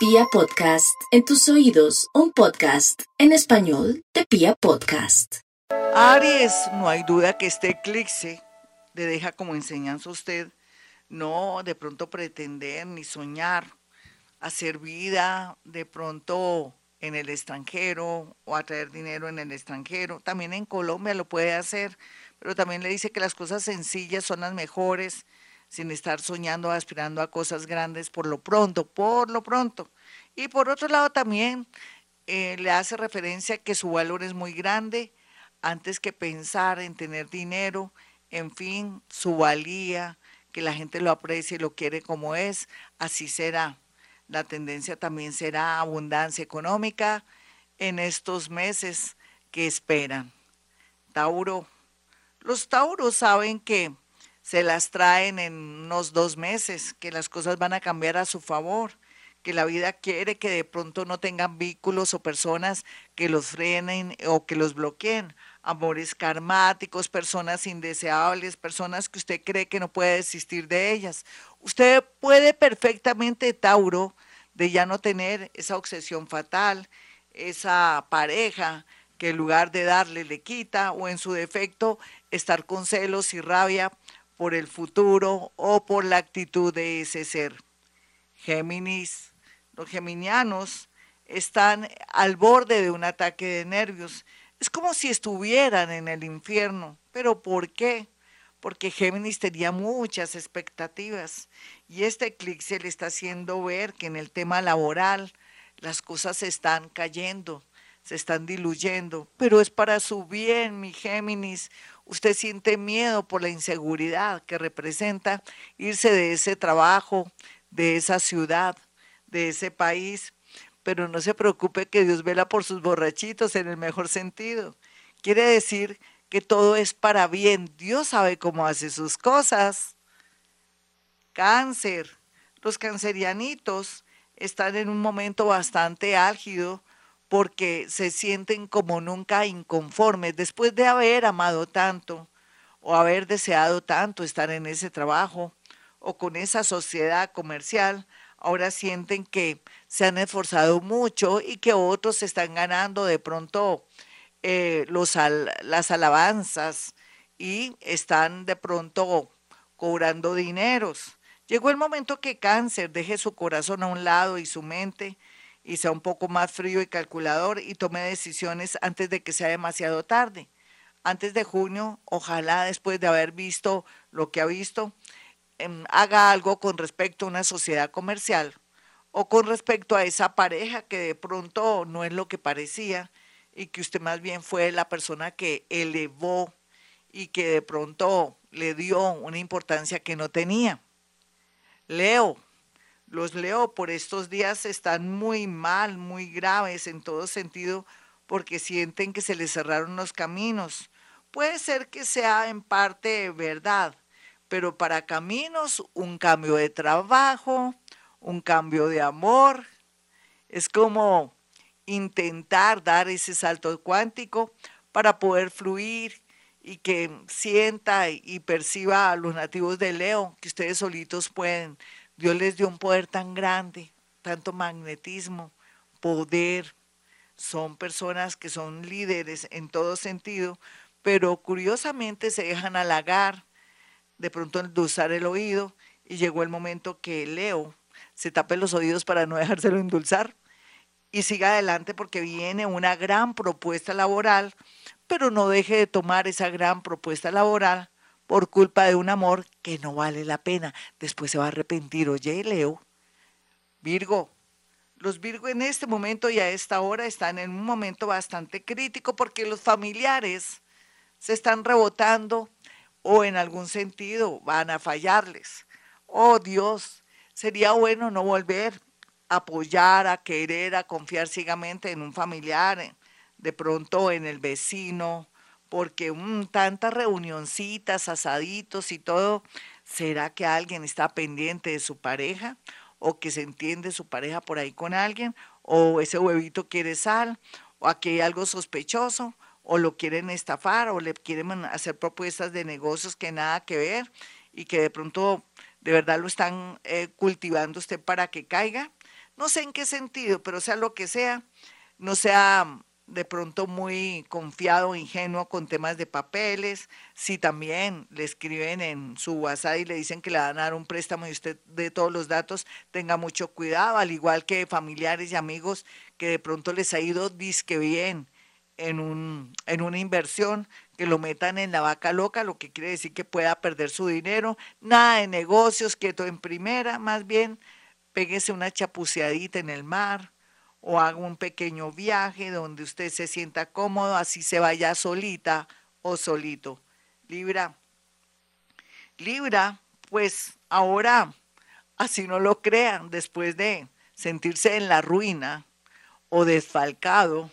Pia Podcast, en tus oídos, un podcast en español de Pia Podcast. Aries, no hay duda que este eclipse le deja como enseñanza a usted no de pronto pretender ni soñar hacer vida de pronto en el extranjero o atraer dinero en el extranjero. También en Colombia lo puede hacer, pero también le dice que las cosas sencillas son las mejores sin estar soñando, aspirando a cosas grandes por lo pronto, por lo pronto. Y por otro lado también eh, le hace referencia que su valor es muy grande antes que pensar en tener dinero, en fin, su valía, que la gente lo aprecie y lo quiere como es, así será. La tendencia también será abundancia económica en estos meses que esperan. Tauro. Los tauros saben que se las traen en unos dos meses, que las cosas van a cambiar a su favor, que la vida quiere que de pronto no tengan vínculos o personas que los frenen o que los bloqueen. Amores karmáticos, personas indeseables, personas que usted cree que no puede desistir de ellas. Usted puede perfectamente, Tauro, de ya no tener esa obsesión fatal, esa pareja que en lugar de darle le quita o en su defecto estar con celos y rabia por el futuro o por la actitud de ese ser. Géminis, los geminianos están al borde de un ataque de nervios. Es como si estuvieran en el infierno. ¿Pero por qué? Porque Géminis tenía muchas expectativas y este eclipse le está haciendo ver que en el tema laboral las cosas se están cayendo, se están diluyendo, pero es para su bien, mi Géminis. Usted siente miedo por la inseguridad que representa irse de ese trabajo, de esa ciudad, de ese país, pero no se preocupe que Dios vela por sus borrachitos en el mejor sentido. Quiere decir que todo es para bien. Dios sabe cómo hace sus cosas. Cáncer. Los cancerianitos están en un momento bastante álgido porque se sienten como nunca inconformes después de haber amado tanto o haber deseado tanto estar en ese trabajo o con esa sociedad comercial, ahora sienten que se han esforzado mucho y que otros están ganando de pronto eh, los las alabanzas y están de pronto cobrando dineros. Llegó el momento que cáncer deje su corazón a un lado y su mente y sea un poco más frío y calculador y tome decisiones antes de que sea demasiado tarde. Antes de junio, ojalá después de haber visto lo que ha visto, em, haga algo con respecto a una sociedad comercial o con respecto a esa pareja que de pronto no es lo que parecía y que usted más bien fue la persona que elevó y que de pronto le dio una importancia que no tenía. Leo, los leo por estos días están muy mal, muy graves en todo sentido, porque sienten que se les cerraron los caminos. Puede ser que sea en parte verdad, pero para caminos un cambio de trabajo, un cambio de amor, es como intentar dar ese salto cuántico para poder fluir y que sienta y perciba a los nativos de Leo que ustedes solitos pueden Dios les dio un poder tan grande, tanto magnetismo, poder. Son personas que son líderes en todo sentido, pero curiosamente se dejan halagar, de pronto endulzar el oído, y llegó el momento que Leo se tape los oídos para no dejárselo endulzar y siga adelante porque viene una gran propuesta laboral, pero no deje de tomar esa gran propuesta laboral por culpa de un amor que no vale la pena. Después se va a arrepentir. Oye, Leo, Virgo, los Virgo en este momento y a esta hora están en un momento bastante crítico porque los familiares se están rebotando o en algún sentido van a fallarles. Oh Dios, sería bueno no volver a apoyar, a querer, a confiar ciegamente en un familiar, de pronto en el vecino, porque tantas reunioncitas, asaditos y todo, ¿será que alguien está pendiente de su pareja? ¿O que se entiende su pareja por ahí con alguien? ¿O ese huevito quiere sal? ¿O aquí hay algo sospechoso? ¿O lo quieren estafar? ¿O le quieren hacer propuestas de negocios que nada que ver? Y que de pronto de verdad lo están eh, cultivando usted para que caiga. No sé en qué sentido, pero sea lo que sea, no sea de pronto muy confiado, ingenuo con temas de papeles. Si también le escriben en su WhatsApp y le dicen que le van a dar un préstamo y usted de todos los datos, tenga mucho cuidado, al igual que familiares y amigos que de pronto les ha ido disque bien en, un, en una inversión, que lo metan en la vaca loca, lo que quiere decir que pueda perder su dinero. Nada de negocios, quieto en primera, más bien péguese una chapuceadita en el mar o haga un pequeño viaje donde usted se sienta cómodo, así se vaya solita o solito. Libra. Libra, pues ahora, así no lo crean, después de sentirse en la ruina o desfalcado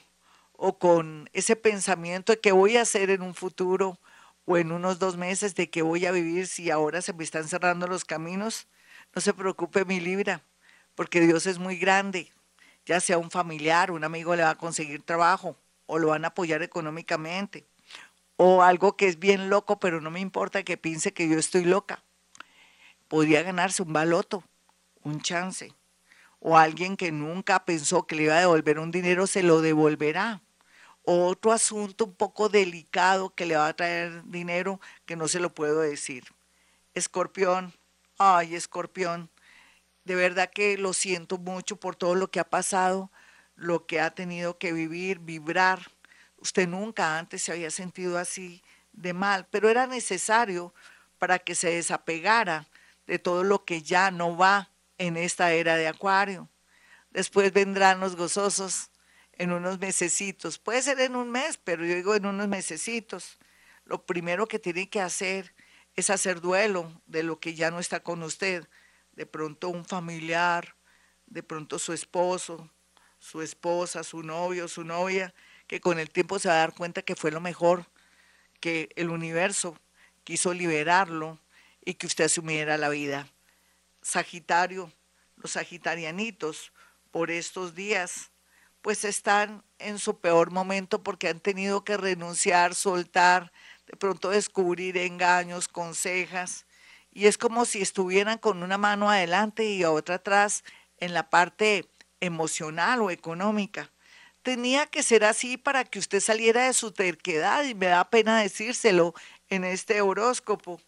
o con ese pensamiento de qué voy a hacer en un futuro o en unos dos meses de qué voy a vivir si ahora se me están cerrando los caminos, no se preocupe mi Libra, porque Dios es muy grande ya sea un familiar, un amigo le va a conseguir trabajo o lo van a apoyar económicamente, o algo que es bien loco, pero no me importa que piense que yo estoy loca. Podría ganarse un baloto, un chance, o alguien que nunca pensó que le iba a devolver un dinero se lo devolverá. otro asunto un poco delicado que le va a traer dinero que no se lo puedo decir. Escorpión, ay, escorpión, de verdad que lo siento mucho por todo lo que ha pasado, lo que ha tenido que vivir, vibrar. Usted nunca antes se había sentido así de mal, pero era necesario para que se desapegara de todo lo que ya no va en esta era de Acuario. Después vendrán los gozosos en unos mesecitos. Puede ser en un mes, pero yo digo en unos mesecitos. Lo primero que tiene que hacer es hacer duelo de lo que ya no está con usted de pronto un familiar, de pronto su esposo, su esposa, su novio, su novia, que con el tiempo se va a dar cuenta que fue lo mejor, que el universo quiso liberarlo y que usted asumiera la vida. Sagitario, los sagitarianitos por estos días, pues están en su peor momento porque han tenido que renunciar, soltar, de pronto descubrir engaños, consejas, y es como si estuvieran con una mano adelante y otra atrás en la parte emocional o económica. Tenía que ser así para que usted saliera de su terquedad y me da pena decírselo en este horóscopo.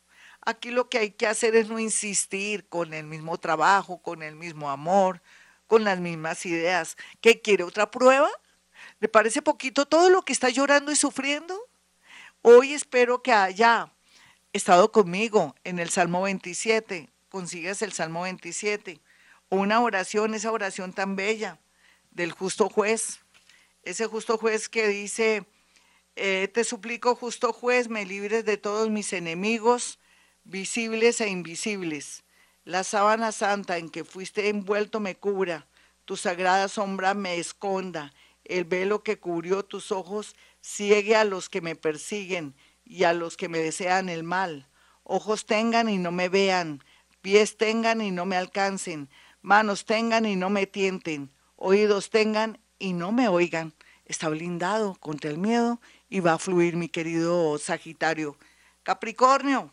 Aquí lo que hay que hacer es no insistir con el mismo trabajo, con el mismo amor, con las mismas ideas. ¿Qué quiere otra prueba? ¿Le parece poquito todo lo que está llorando y sufriendo? Hoy espero que haya estado conmigo en el Salmo 27, consigues el Salmo 27, o una oración, esa oración tan bella del justo juez, ese justo juez que dice, eh, te suplico justo juez, me libres de todos mis enemigos, visibles e invisibles. La sábana santa en que fuiste envuelto me cubra, tu sagrada sombra me esconda, el velo que cubrió tus ojos ciegue a los que me persiguen y a los que me desean el mal. Ojos tengan y no me vean, pies tengan y no me alcancen, manos tengan y no me tienten, oídos tengan y no me oigan. Está blindado contra el miedo y va a fluir mi querido Sagitario. Capricornio,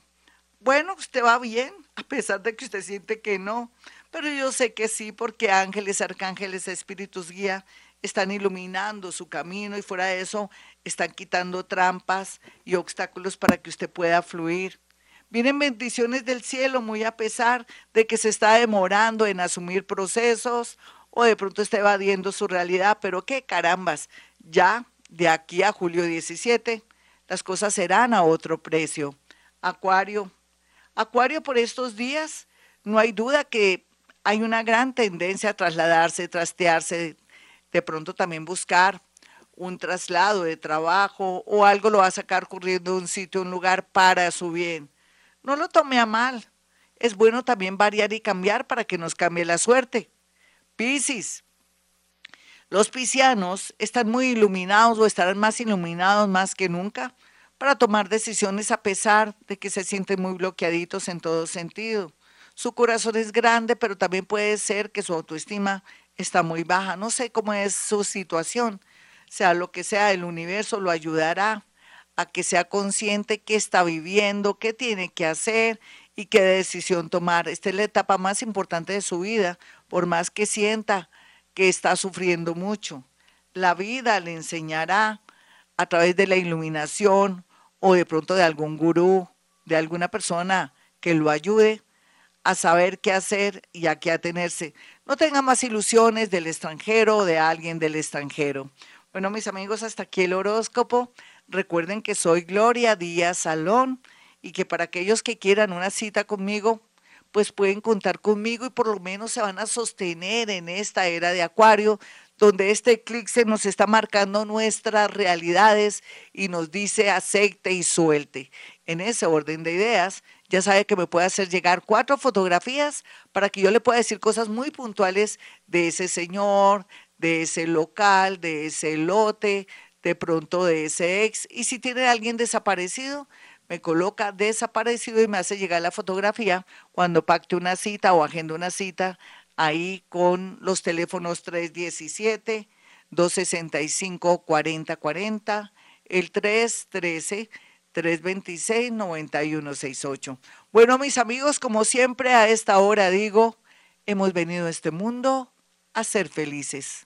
bueno, usted va bien, a pesar de que usted siente que no, pero yo sé que sí, porque ángeles, arcángeles, espíritus guía están iluminando su camino y fuera de eso están quitando trampas y obstáculos para que usted pueda fluir. Vienen bendiciones del cielo muy a pesar de que se está demorando en asumir procesos o de pronto está evadiendo su realidad, pero qué carambas, ya de aquí a julio 17 las cosas serán a otro precio. Acuario, Acuario por estos días, no hay duda que hay una gran tendencia a trasladarse, trastearse, de pronto también buscar un traslado de trabajo o algo lo va a sacar corriendo un sitio un lugar para su bien. No lo tome a mal. Es bueno también variar y cambiar para que nos cambie la suerte. Piscis. Los piscianos están muy iluminados o estarán más iluminados más que nunca para tomar decisiones a pesar de que se sienten muy bloqueaditos en todo sentido. Su corazón es grande, pero también puede ser que su autoestima está muy baja. No sé cómo es su situación. Sea lo que sea, el universo lo ayudará a que sea consciente qué está viviendo, qué tiene que hacer y qué decisión tomar. Esta es la etapa más importante de su vida, por más que sienta que está sufriendo mucho. La vida le enseñará a través de la iluminación o de pronto de algún gurú, de alguna persona que lo ayude a saber qué hacer y a qué atenerse. No tenga más ilusiones del extranjero o de alguien del extranjero. Bueno, mis amigos, hasta aquí el horóscopo. Recuerden que soy Gloria Díaz Salón y que para aquellos que quieran una cita conmigo, pues pueden contar conmigo y por lo menos se van a sostener en esta era de Acuario, donde este eclipse nos está marcando nuestras realidades y nos dice acepte y suelte. En ese orden de ideas, ya sabe que me puede hacer llegar cuatro fotografías para que yo le pueda decir cosas muy puntuales de ese señor, de ese local, de ese lote, de pronto de ese ex. Y si tiene alguien desaparecido, me coloca desaparecido y me hace llegar la fotografía cuando pacte una cita o agenda una cita ahí con los teléfonos 317 265 4040, el 313 326 9168. Bueno, mis amigos, como siempre a esta hora digo, hemos venido a este mundo a ser felices.